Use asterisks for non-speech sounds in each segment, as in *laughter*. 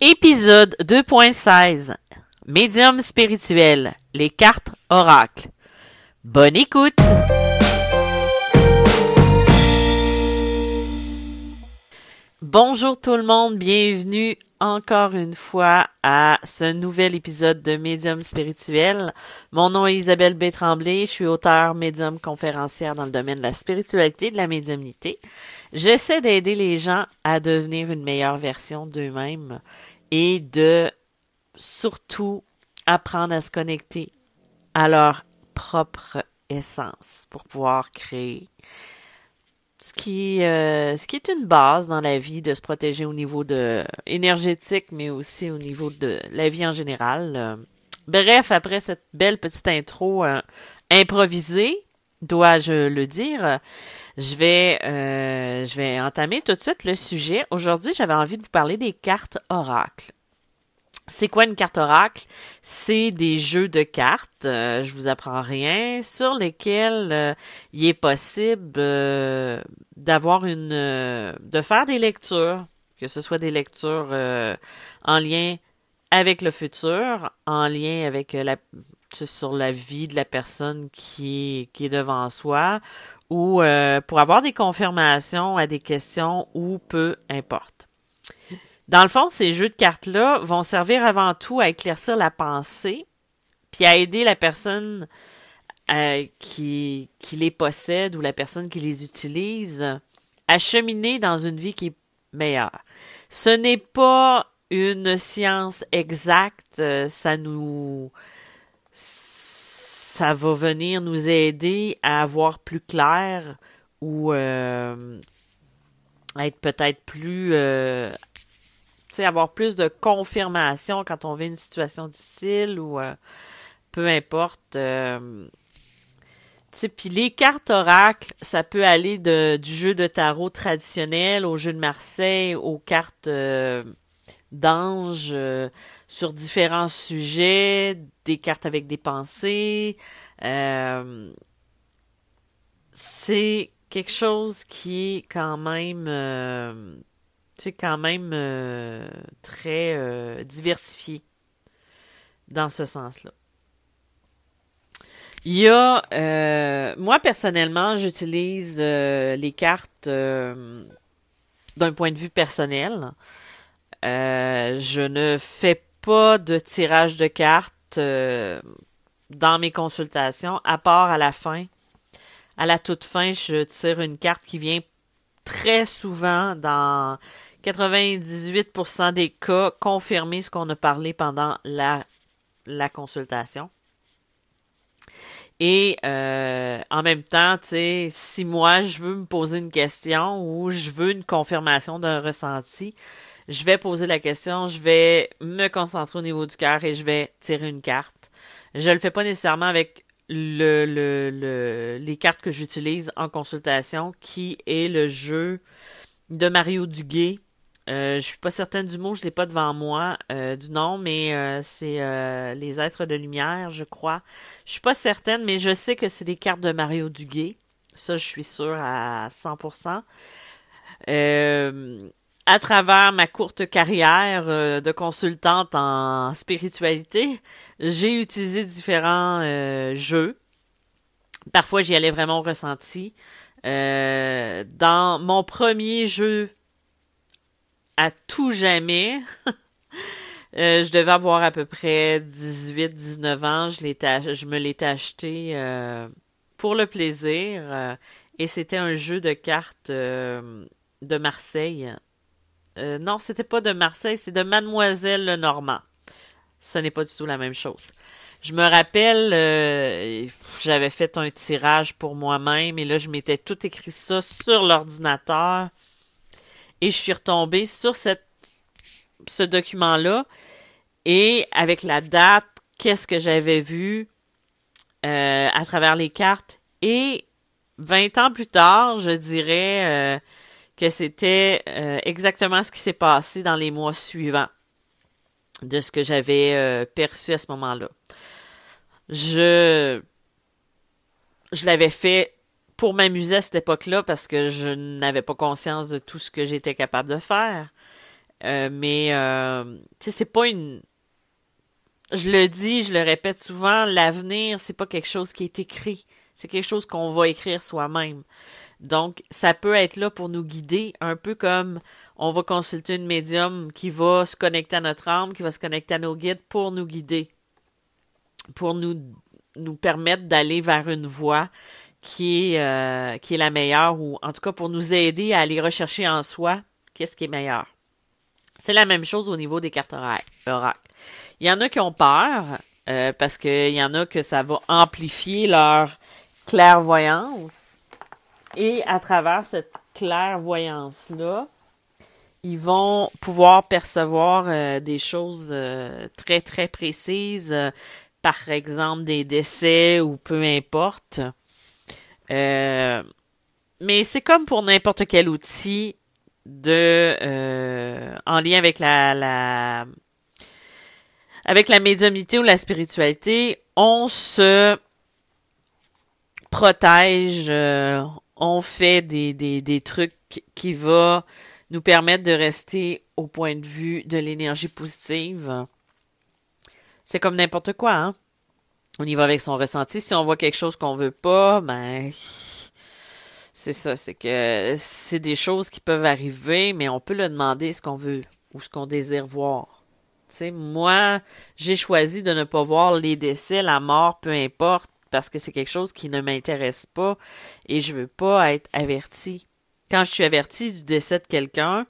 Épisode 2.16 Médium spirituel, les cartes oracles. Bonne écoute! Bonjour tout le monde, bienvenue encore une fois à ce nouvel épisode de Médium spirituel. Mon nom est Isabelle B. Je suis auteur, médium, conférencière dans le domaine de la spiritualité et de la médiumnité. J'essaie d'aider les gens à devenir une meilleure version d'eux-mêmes et de surtout apprendre à se connecter à leur propre essence pour pouvoir créer ce qui, euh, ce qui est une base dans la vie de se protéger au niveau de énergétique, mais aussi au niveau de la vie en général. Bref, après cette belle petite intro euh, improvisée, dois-je le dire, je vais, euh, je vais entamer tout de suite le sujet. Aujourd'hui, j'avais envie de vous parler des cartes oracles. C'est quoi une carte oracle? C'est des jeux de cartes, euh, je vous apprends rien, sur lesquels euh, il est possible euh, d'avoir une de faire des lectures, que ce soit des lectures en lien avec le futur, en lien avec la sur la vie de la personne qui est, qui devant soi, ou pour avoir des confirmations à des questions ou peu importe. Dans le fond, ces jeux de cartes-là vont servir avant tout à éclaircir la pensée, puis à aider la personne euh, qui, qui les possède ou la personne qui les utilise à cheminer dans une vie qui est meilleure. Ce n'est pas une science exacte, euh, ça nous ça va venir nous aider à avoir plus clair ou euh, être peut-être plus euh, avoir plus de confirmation quand on vit une situation difficile ou euh, peu importe. Euh, puis les cartes oracles, ça peut aller de, du jeu de tarot traditionnel au jeu de Marseille, aux cartes euh, d'ange sur différents sujets, des cartes avec des pensées. c'est quelque chose qui est quand même c'est quand même euh, très euh, diversifié dans ce sens-là. Il y a, euh, moi personnellement, j'utilise les cartes d'un point de vue personnel. Je ne fais pas de tirage de cartes dans mes consultations, à part à la fin. À la toute fin, je tire une carte qui vient très souvent dans 98% des cas confirmer ce qu'on a parlé pendant la, la consultation. Et euh, en même temps, tu sais, si moi je veux me poser une question ou je veux une confirmation d'un ressenti, je vais poser la question, je vais me concentrer au niveau du cœur et je vais tirer une carte. Je le fais pas nécessairement avec le, le, le les cartes que j'utilise en consultation, qui est le jeu de Mario Duguay euh, je suis pas certaine du mot, je l'ai pas devant moi euh, du nom, mais euh, c'est euh, les êtres de lumière, je crois. Je suis pas certaine, mais je sais que c'est des cartes de Mario Duguay. Ça, je suis sûre à 100%. À travers ma courte carrière de consultante en spiritualité, j'ai utilisé différents jeux. Parfois, j'y allais vraiment ressenti. dans mon premier jeu à tout jamais. *laughs* Euh, je devais avoir à peu près 18-19 ans. Je, je me l'étais acheté euh, pour le plaisir. Euh, et c'était un jeu de cartes de Marseille. Non, c'était pas de Marseille, c'est de Mademoiselle Lenormand. Ce n'est pas du tout la même chose. Je me rappelle, j'avais fait un tirage pour moi-même et là, je m'étais tout écrit ça sur l'ordinateur. Et je suis retombée sur ce document-là et avec la date, qu'est-ce que j'avais vu euh, à travers les cartes. Et 20 ans plus tard, je dirais euh, que c'était euh, exactement ce qui s'est passé dans les mois suivants de ce que j'avais perçu à ce moment-là. Je je l'avais fait pour m'amuser à cette époque-là parce que je n'avais pas conscience de tout ce que j'étais capable de faire. Euh, mais euh, tu sais, c'est pas une. Je le dis, je le répète souvent, l'avenir, c'est pas quelque chose qui est écrit. C'est quelque chose qu'on va écrire soi-même. Donc, ça peut être là pour nous guider, un peu comme on va consulter une médium qui va se connecter à notre âme, qui va se connecter à nos guides pour nous guider, pour nous, nous permettre d'aller vers une voie qui est, euh, qui est la meilleure, ou en tout cas pour nous aider à aller rechercher en soi qu'est-ce qui est meilleur. C'est la même chose au niveau des cartes oracles. Il y en a qui ont peur, euh, parce qu'il y en a que ça va amplifier leur clairvoyance. Et à travers cette clairvoyance-là, ils vont pouvoir percevoir euh, des choses euh, très, très précises, par exemple des décès ou peu importe. mais c'est comme pour n'importe quel outil, de euh, en lien avec la, la avec la médiumnité ou la spiritualité, on se protège, euh, on fait des, trucs qui vont nous permettre de rester au point de vue de l'énergie positive. C'est comme n'importe quoi, hein? On y va avec son ressenti. Si on voit quelque chose qu'on veut pas, ben c'est ça, c'est que c'est des choses qui peuvent arriver, mais on peut le demander ce qu'on veut ou ce qu'on désire voir. Tu moi, j'ai choisi de ne pas voir les décès, la mort, peu importe, parce que c'est quelque chose qui ne m'intéresse pas et je veux pas être averti. Quand je suis averti du décès de quelqu'un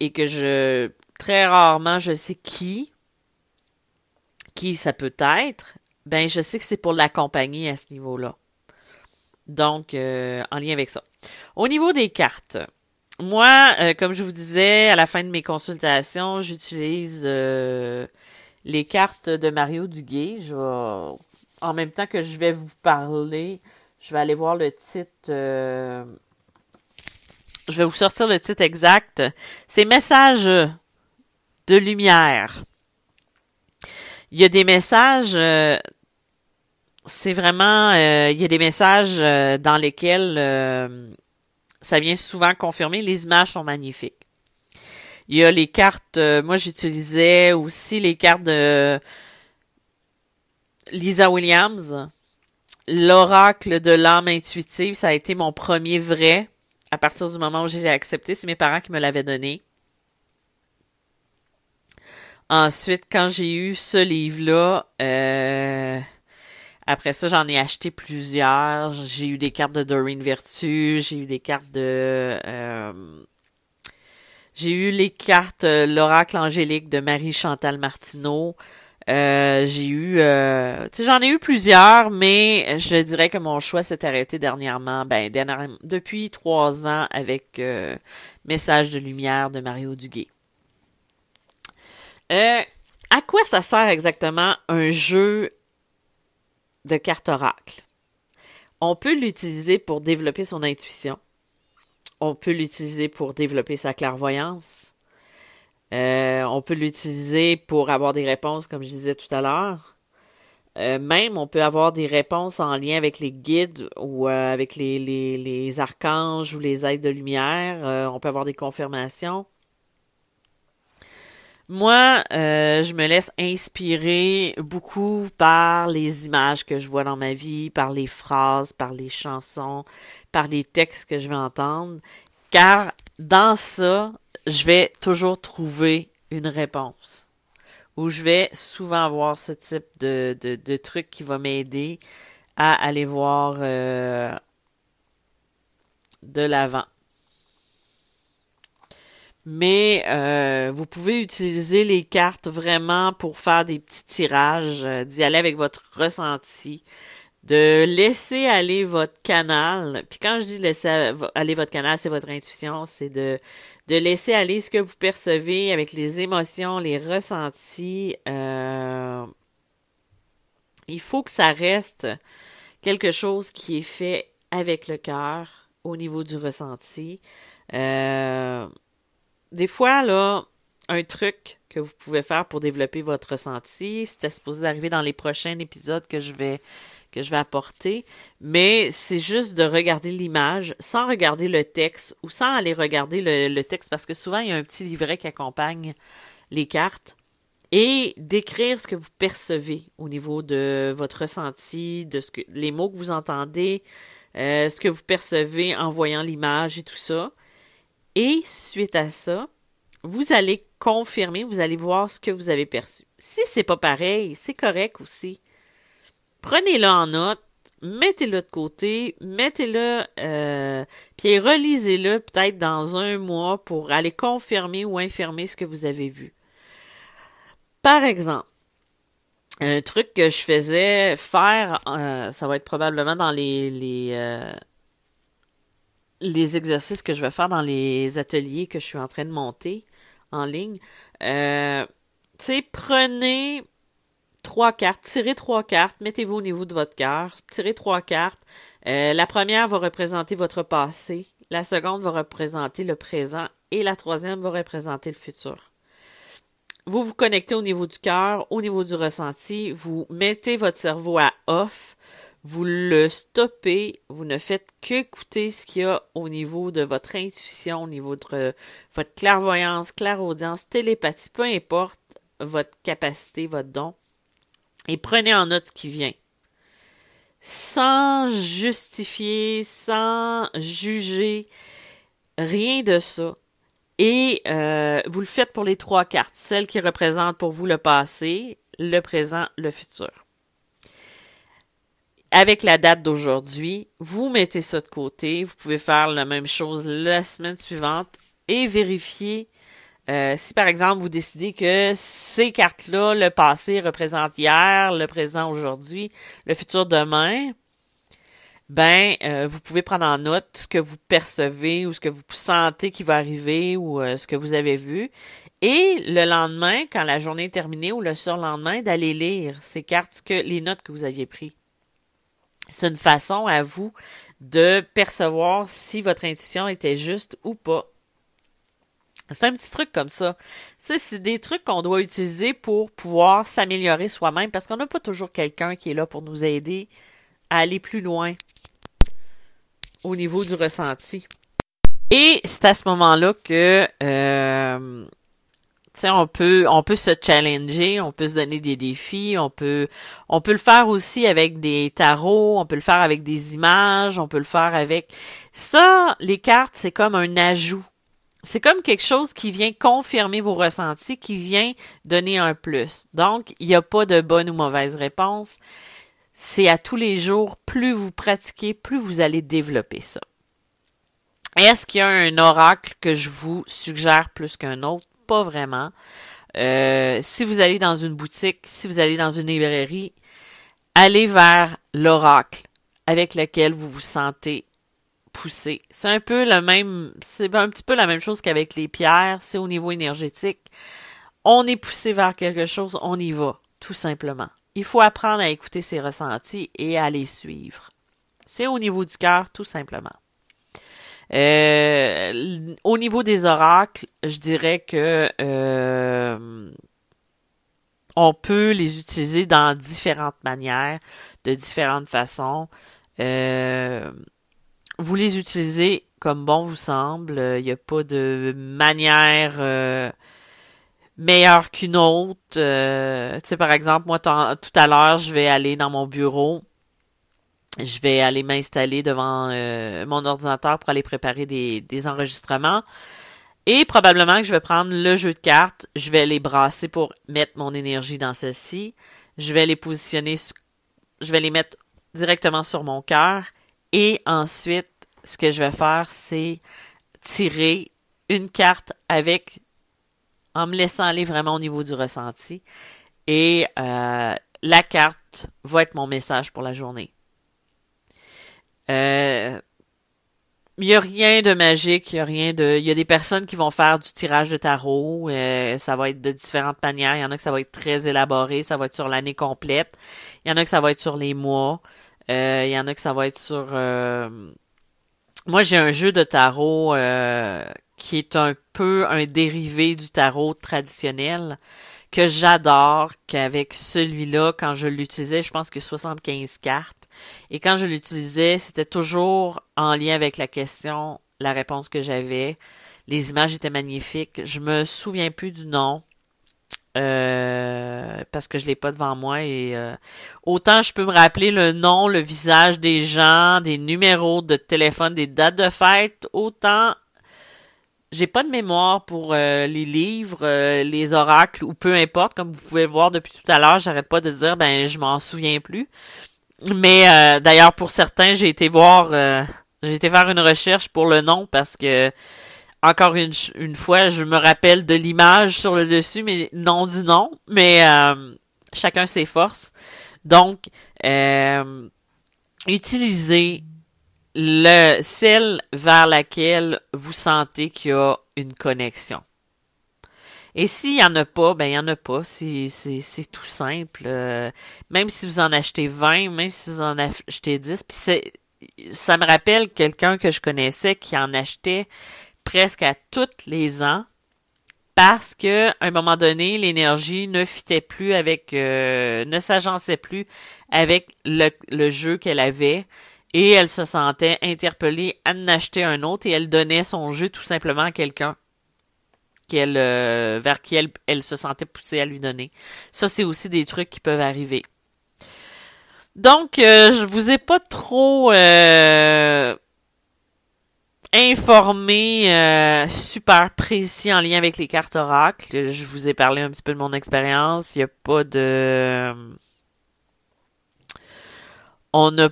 et que je très rarement je sais qui qui ça peut être, ben je sais que c'est pour l'accompagner à ce niveau-là. Donc, euh, en lien avec ça. Au niveau des cartes, moi, euh, comme je vous disais, à la fin de mes consultations, j'utilise euh, les cartes de Mario Duguay. Je en même temps que je vais vous parler, je vais aller voir le titre. je vais vous sortir le titre exact. C'est Messages de lumière. Il y a des messages c'est vraiment, euh, il y a des messages euh, dans lesquels euh, ça vient souvent confirmer. Les images sont magnifiques. Il y a les cartes, moi j'utilisais aussi les cartes de Lisa Williams. L'oracle de l'âme intuitive, ça a été mon premier vrai à partir du moment où j'ai accepté. C'est mes parents qui me l'avaient donné. Ensuite, quand j'ai eu ce livre-là, euh, après ça, j'en ai acheté plusieurs. J'ai eu des cartes de Doreen Vertu, j'ai eu des cartes de... Euh, j'ai eu les cartes euh, L'Oracle Angélique de Marie-Chantal Martineau. Euh, j'ai eu... sais, j'en ai eu plusieurs, mais je dirais que mon choix s'est arrêté dernièrement, ben, depuis trois ans avec Message de lumière de Mario Duguay. à quoi ça sert exactement un jeu de carte oracle. On peut l'utiliser pour développer son intuition. On peut l'utiliser pour développer sa clairvoyance. Euh, on peut l'utiliser pour avoir des réponses, comme je disais tout à l'heure. Euh, même, on peut avoir des réponses en lien avec les guides ou euh, avec les, les, archanges ou les aides de lumière. on peut avoir des confirmations. Moi, je me laisse inspirer beaucoup par les images que je vois dans ma vie, par les phrases, par les chansons, par les textes que je vais entendre, car dans ça, je vais toujours trouver une réponse. Ou je vais souvent avoir ce type de, de, truc qui va m'aider à aller voir euh, de l'avant mais euh, vous pouvez utiliser les cartes vraiment pour faire des petits tirages, euh, d'y aller avec votre ressenti, de laisser aller votre canal. Puis quand je dis laisser aller votre canal, c'est votre intuition, c'est de de laisser aller ce que vous percevez avec les émotions, les ressentis. Euh, il faut que ça reste quelque chose qui est fait avec le cœur au niveau du ressenti. Euh, des fois, là, un truc que vous pouvez faire pour développer votre ressenti, c'était supposé d'arriver dans les prochains épisodes que je vais que je vais apporter, mais c'est juste de regarder l'image sans regarder le texte ou sans aller regarder le, texte parce que souvent il y a un petit livret qui accompagne les cartes et d'écrire ce que vous percevez au niveau de votre ressenti, de ce que les mots que vous entendez, euh, ce que vous percevez en voyant l'image et tout ça. Et suite à ça, vous allez confirmer, vous allez voir ce que vous avez perçu. Si c'est pas pareil, c'est correct aussi. Prenez-le en note, mettez-le de côté, mettez-le, euh, puis relisez-le peut-être dans un mois pour aller confirmer ou infirmer ce que vous avez vu. Par exemple, un truc que je faisais faire, euh, ça va être probablement dans les les, euh, les exercices que je vais faire dans les ateliers que je suis en train de monter en ligne. Euh, tu sais, prenez trois cartes, tirez trois cartes, mettez-vous au niveau de votre cœur, tirez trois cartes. la première va représenter votre passé, la seconde va représenter le présent. Et la troisième va représenter le futur. Vous vous connectez au niveau du cœur, au niveau du ressenti, vous mettez votre cerveau à off, vous le stoppez, vous ne faites qu'écouter ce qu'il y a au niveau de votre intuition, au niveau de votre clairvoyance, clairaudience, télépathie, peu importe votre capacité, votre don, et prenez en note ce qui vient. Sans justifier, sans juger, rien de ça. Et euh, vous le faites pour les trois cartes, celles qui représentent pour vous le passé, le présent, le futur. Avec la date d'aujourd'hui, vous mettez ça de côté. Vous pouvez faire la même chose la semaine suivante et vérifier euh, si par exemple vous décidez que ces cartes-là, le passé représente hier, le présent aujourd'hui, le futur demain, ben euh, vous pouvez prendre en note ce que vous percevez ou ce que vous sentez qui va arriver ou euh, ce que vous avez vu et le lendemain quand la journée est terminée ou le surlendemain d'aller lire ces cartes que les notes que vous aviez prises. C'est une façon à vous de percevoir si votre intuition était juste ou pas. C'est un petit truc comme ça. c'est des trucs qu'on doit utiliser pour pouvoir s'améliorer soi-même parce qu'on n'a pas toujours quelqu'un qui est là pour nous aider à aller plus loin au niveau du ressenti. Et c'est à ce moment-là que euh, on peut on peut se challenger, on peut se donner des défis, on peut on peut le faire aussi avec des tarots, on peut le faire avec des images, on peut le faire avec ça les cartes, c'est comme un ajout. C'est comme quelque chose qui vient confirmer vos ressentis, qui vient donner un plus. Donc, il n'y a pas de bonne ou mauvaise réponse c'est à tous les jours, plus vous pratiquez, plus vous allez développer ça. Est-ce qu'il y a un oracle que je vous suggère plus qu'un autre? Pas vraiment. Euh, si vous allez dans une boutique, si vous allez dans une librairie, allez vers l'oracle avec lequel vous vous sentez poussé. C'est un peu le même, c'est un petit peu la même chose qu'avec les pierres, c'est au niveau énergétique. On est poussé vers quelque chose, on y va, tout simplement. Il faut apprendre à écouter ses ressentis et à les suivre. C'est au niveau du cœur, tout simplement. Euh, au niveau des oracles, je dirais que euh, on peut les utiliser dans différentes manières, de différentes façons. Euh, vous les utilisez comme bon vous semble. Il n'y a pas de manière meilleure qu'une autre. Euh, tu sais, par exemple, moi, tout à l'heure, je vais aller dans mon bureau. Je vais aller m'installer devant euh, mon ordinateur pour aller préparer des, des enregistrements. Et probablement que je vais prendre le jeu de cartes, je vais les brasser pour mettre mon énergie dans celle-ci. Je vais les positionner, je vais les mettre directement sur mon cœur. Et ensuite, ce que je vais faire, c'est tirer une carte avec en me laissant aller vraiment au niveau du ressenti. Et euh, la carte va être mon message pour la journée. Euh, il n'y a rien de magique, il y a rien de. Il y a des personnes qui vont faire du tirage de tarot. Euh, ça va être de différentes manières. Il y en a que ça va être très élaboré, ça va être sur l'année complète. Il y en a que ça va être sur les mois. Il y en a que ça va être sur. Moi, j'ai un jeu de tarot qui est un peu un dérivé du tarot traditionnel que j'adore, qu'avec celui-là, quand je l'utilisais, je pense que 75 cartes. Et quand je l'utilisais, c'était toujours en lien avec la question, la réponse que j'avais. Les images étaient magnifiques. Je me souviens plus du nom. Euh, parce que je l'ai pas devant moi et euh, autant je peux me rappeler le nom, le visage des gens, des numéros de téléphone, des dates de fête, autant j'ai pas de mémoire pour euh, les livres, les oracles ou peu importe, comme vous pouvez voir depuis tout à l'heure, j'arrête pas de dire ben je m'en souviens plus. Mais d'ailleurs pour certains, j'ai été voir j'ai été faire une recherche pour le nom parce que encore une, une fois, je me rappelle de l'image sur le dessus, mais non du nom. Mais euh, chacun ses forces. Donc, euh, utilisez le celle vers laquelle vous sentez qu'il y a une connexion. Et s'il y en a pas, ben il y en a pas. C'est, tout simple. Euh, même si vous en achetez 20, même si vous en achetez 10, puis ça me rappelle quelqu'un que je connaissais qui en achetait presque à tous les ans parce que à un moment donné, l'énergie ne fitait plus avec, euh, ne s'agençait plus avec le, jeu qu'elle avait et elle se sentait interpellée à en acheter un autre et elle donnait son jeu tout simplement à quelqu'un qu'elle euh, vers qui elle, elle se sentait poussée à lui donner. Ça, c'est aussi des trucs qui peuvent arriver. Donc, euh, je vous ai pas trop euh, informé, euh, super précis en lien avec les cartes oracles. Je vous ai parlé un petit peu de mon expérience. Il n'y a pas de... On a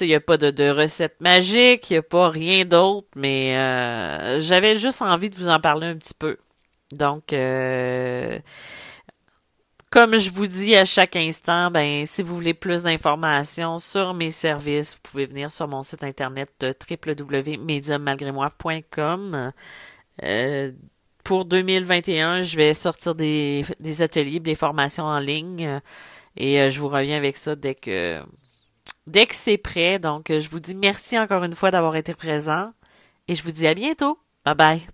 il n'y a pas de, de recette magique, il n'y a pas rien d'autre, mais euh, j'avais juste envie de vous en parler un petit peu. Donc, euh, comme je vous dis à chaque instant, ben si vous voulez plus d'informations sur mes services, vous pouvez venir sur mon site internet www.mediummalgrémoi.com. Euh, pour 2021, je vais sortir des, des ateliers, des formations en ligne et euh, je vous reviens avec ça dès que dès que c'est prêt. Donc je vous dis merci encore une fois d'avoir été présent et je vous dis à bientôt. Bye bye.